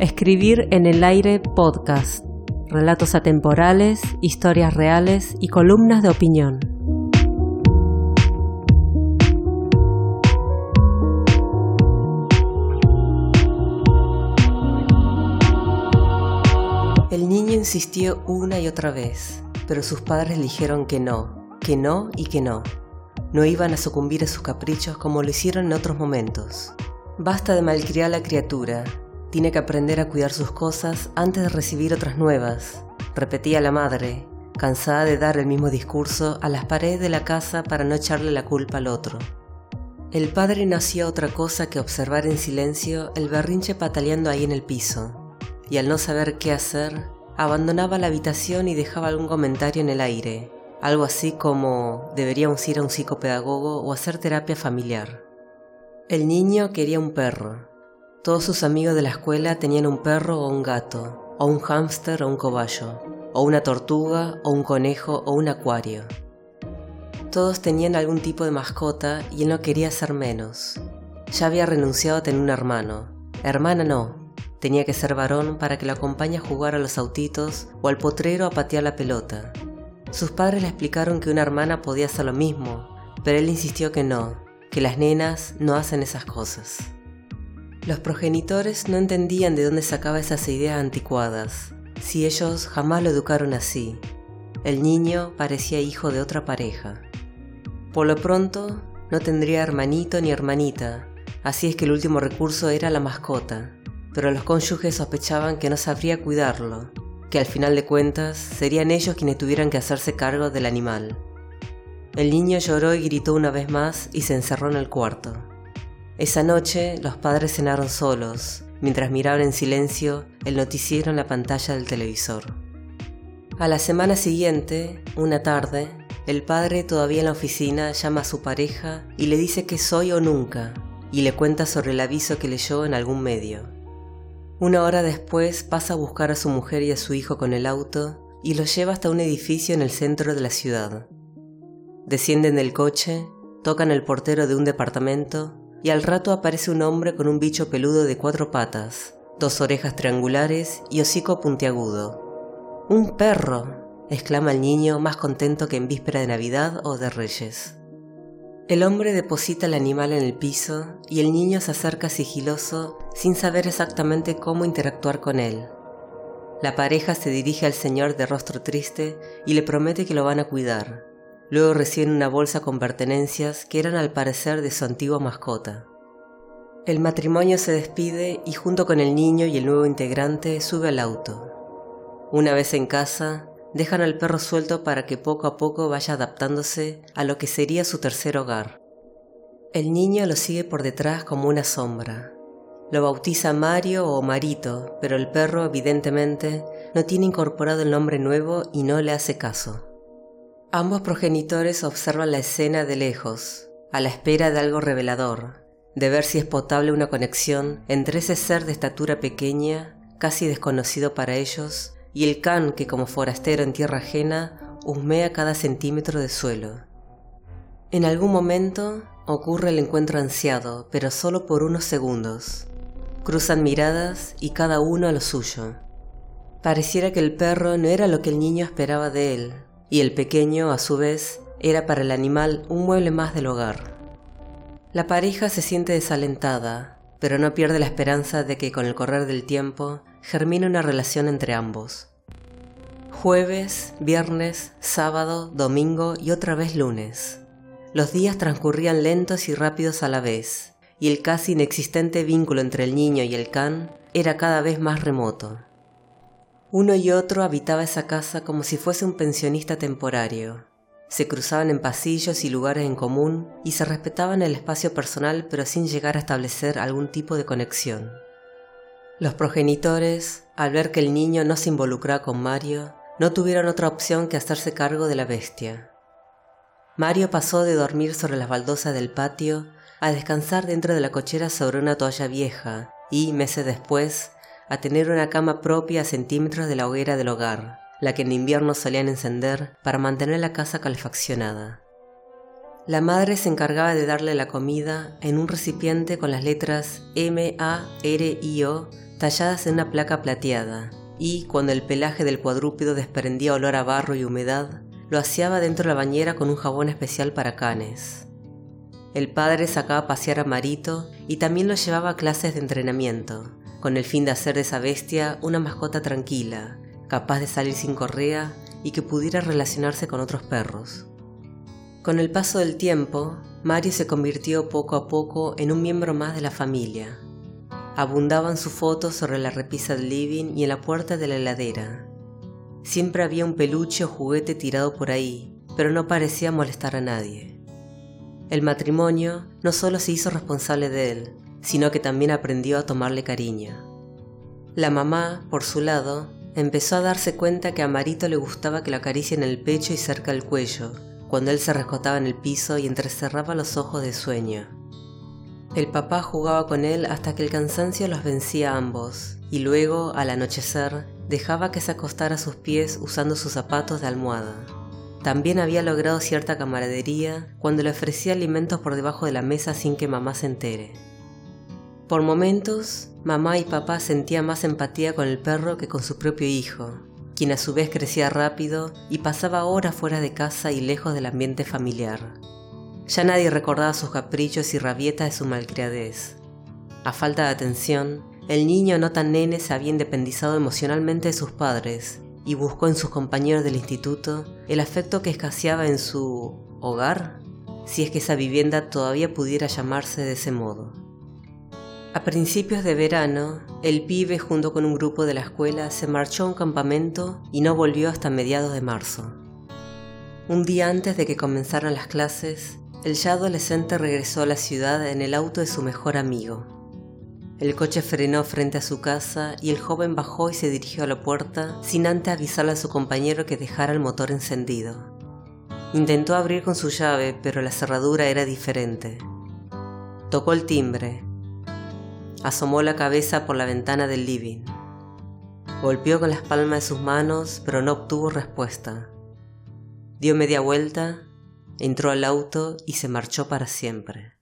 Escribir en el aire podcast. Relatos atemporales, historias reales y columnas de opinión. El niño insistió una y otra vez, pero sus padres le dijeron que no, que no y que no. No iban a sucumbir a sus caprichos como lo hicieron en otros momentos. Basta de malcriar a la criatura, tiene que aprender a cuidar sus cosas antes de recibir otras nuevas, repetía la madre, cansada de dar el mismo discurso a las paredes de la casa para no echarle la culpa al otro. El padre no hacía otra cosa que observar en silencio el berrinche pataleando ahí en el piso, y al no saber qué hacer, abandonaba la habitación y dejaba algún comentario en el aire, algo así como deberíamos ir a un psicopedagogo o hacer terapia familiar. El niño quería un perro, todos sus amigos de la escuela tenían un perro o un gato, o un hámster o un cobayo, o una tortuga o un conejo o un acuario. Todos tenían algún tipo de mascota y él no quería ser menos. Ya había renunciado a tener un hermano. Hermana no, tenía que ser varón para que lo acompañe a jugar a los autitos o al potrero a patear la pelota. Sus padres le explicaron que una hermana podía hacer lo mismo, pero él insistió que no, que las nenas no hacen esas cosas. Los progenitores no entendían de dónde sacaba esas ideas anticuadas, si ellos jamás lo educaron así. El niño parecía hijo de otra pareja. Por lo pronto, no tendría hermanito ni hermanita, así es que el último recurso era la mascota, pero los cónyuges sospechaban que no sabría cuidarlo, que al final de cuentas serían ellos quienes tuvieran que hacerse cargo del animal. El niño lloró y gritó una vez más y se encerró en el cuarto. Esa noche los padres cenaron solos, mientras miraban en silencio el noticiero en la pantalla del televisor. A la semana siguiente, una tarde, el padre todavía en la oficina llama a su pareja y le dice que soy o nunca, y le cuenta sobre el aviso que leyó en algún medio. Una hora después pasa a buscar a su mujer y a su hijo con el auto y los lleva hasta un edificio en el centro de la ciudad. Descienden del coche, tocan el portero de un departamento y al rato aparece un hombre con un bicho peludo de cuatro patas, dos orejas triangulares y hocico puntiagudo. ¡Un perro! exclama el niño más contento que en víspera de Navidad o de Reyes. El hombre deposita el animal en el piso y el niño se acerca sigiloso sin saber exactamente cómo interactuar con él. La pareja se dirige al señor de rostro triste y le promete que lo van a cuidar. Luego reciben una bolsa con pertenencias que eran al parecer de su antigua mascota. El matrimonio se despide y junto con el niño y el nuevo integrante sube al auto. Una vez en casa, dejan al perro suelto para que poco a poco vaya adaptándose a lo que sería su tercer hogar. El niño lo sigue por detrás como una sombra. Lo bautiza Mario o Marito, pero el perro evidentemente no tiene incorporado el nombre nuevo y no le hace caso. Ambos progenitores observan la escena de lejos, a la espera de algo revelador, de ver si es potable una conexión entre ese ser de estatura pequeña, casi desconocido para ellos, y el can que como forastero en tierra ajena husmea cada centímetro de suelo. En algún momento ocurre el encuentro ansiado, pero solo por unos segundos. Cruzan miradas y cada uno a lo suyo. Pareciera que el perro no era lo que el niño esperaba de él, y el pequeño, a su vez, era para el animal un mueble más del hogar. La pareja se siente desalentada, pero no pierde la esperanza de que con el correr del tiempo germine una relación entre ambos. Jueves, viernes, sábado, domingo y otra vez lunes. Los días transcurrían lentos y rápidos a la vez, y el casi inexistente vínculo entre el niño y el can era cada vez más remoto. Uno y otro habitaba esa casa como si fuese un pensionista temporario. Se cruzaban en pasillos y lugares en común y se respetaban el espacio personal pero sin llegar a establecer algún tipo de conexión. Los progenitores, al ver que el niño no se involucraba con Mario, no tuvieron otra opción que hacerse cargo de la bestia. Mario pasó de dormir sobre las baldosas del patio a descansar dentro de la cochera sobre una toalla vieja y, meses después, a tener una cama propia a centímetros de la hoguera del hogar, la que en invierno solían encender para mantener la casa calefaccionada. La madre se encargaba de darle la comida en un recipiente con las letras M, A, R y O talladas en una placa plateada, y cuando el pelaje del cuadrúpedo desprendía olor a barro y humedad, lo aseaba dentro de la bañera con un jabón especial para canes. El padre sacaba a pasear a Marito y también lo llevaba a clases de entrenamiento, con el fin de hacer de esa bestia una mascota tranquila, capaz de salir sin correa y que pudiera relacionarse con otros perros. Con el paso del tiempo, Mario se convirtió poco a poco en un miembro más de la familia. Abundaban sus fotos sobre la repisa del living y en la puerta de la heladera. Siempre había un peluche o juguete tirado por ahí, pero no parecía molestar a nadie. El matrimonio no solo se hizo responsable de él, sino que también aprendió a tomarle cariño. La mamá, por su lado, empezó a darse cuenta que a Marito le gustaba que lo acaricien en el pecho y cerca del cuello, cuando él se rescotaba en el piso y entrecerraba los ojos de sueño. El papá jugaba con él hasta que el cansancio los vencía a ambos, y luego, al anochecer, dejaba que se acostara a sus pies usando sus zapatos de almohada. También había logrado cierta camaradería cuando le ofrecía alimentos por debajo de la mesa sin que mamá se entere. Por momentos, mamá y papá sentían más empatía con el perro que con su propio hijo, quien a su vez crecía rápido y pasaba horas fuera de casa y lejos del ambiente familiar. Ya nadie recordaba sus caprichos y rabietas de su malcriadez. A falta de atención, el niño no tan nene se había independizado emocionalmente de sus padres y buscó en sus compañeros del instituto el afecto que escaseaba en su hogar, si es que esa vivienda todavía pudiera llamarse de ese modo. A principios de verano, el pibe junto con un grupo de la escuela se marchó a un campamento y no volvió hasta mediados de marzo. Un día antes de que comenzaran las clases, el ya adolescente regresó a la ciudad en el auto de su mejor amigo. El coche frenó frente a su casa y el joven bajó y se dirigió a la puerta sin antes avisarle a su compañero que dejara el motor encendido. Intentó abrir con su llave, pero la cerradura era diferente. Tocó el timbre Asomó la cabeza por la ventana del living. Golpeó con las palmas de sus manos, pero no obtuvo respuesta. Dio media vuelta, entró al auto y se marchó para siempre.